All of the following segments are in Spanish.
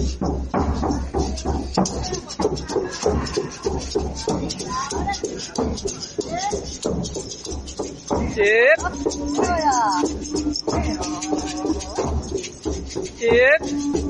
姐姐姐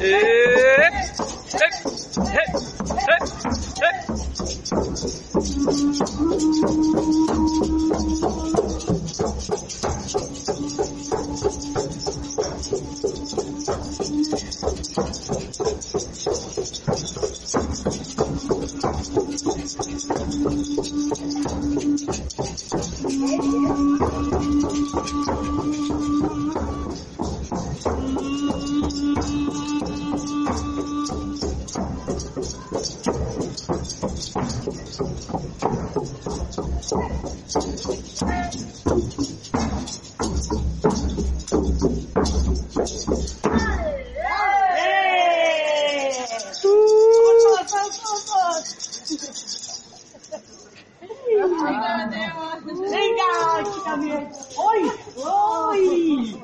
えー、え Legal, Oi! Oi!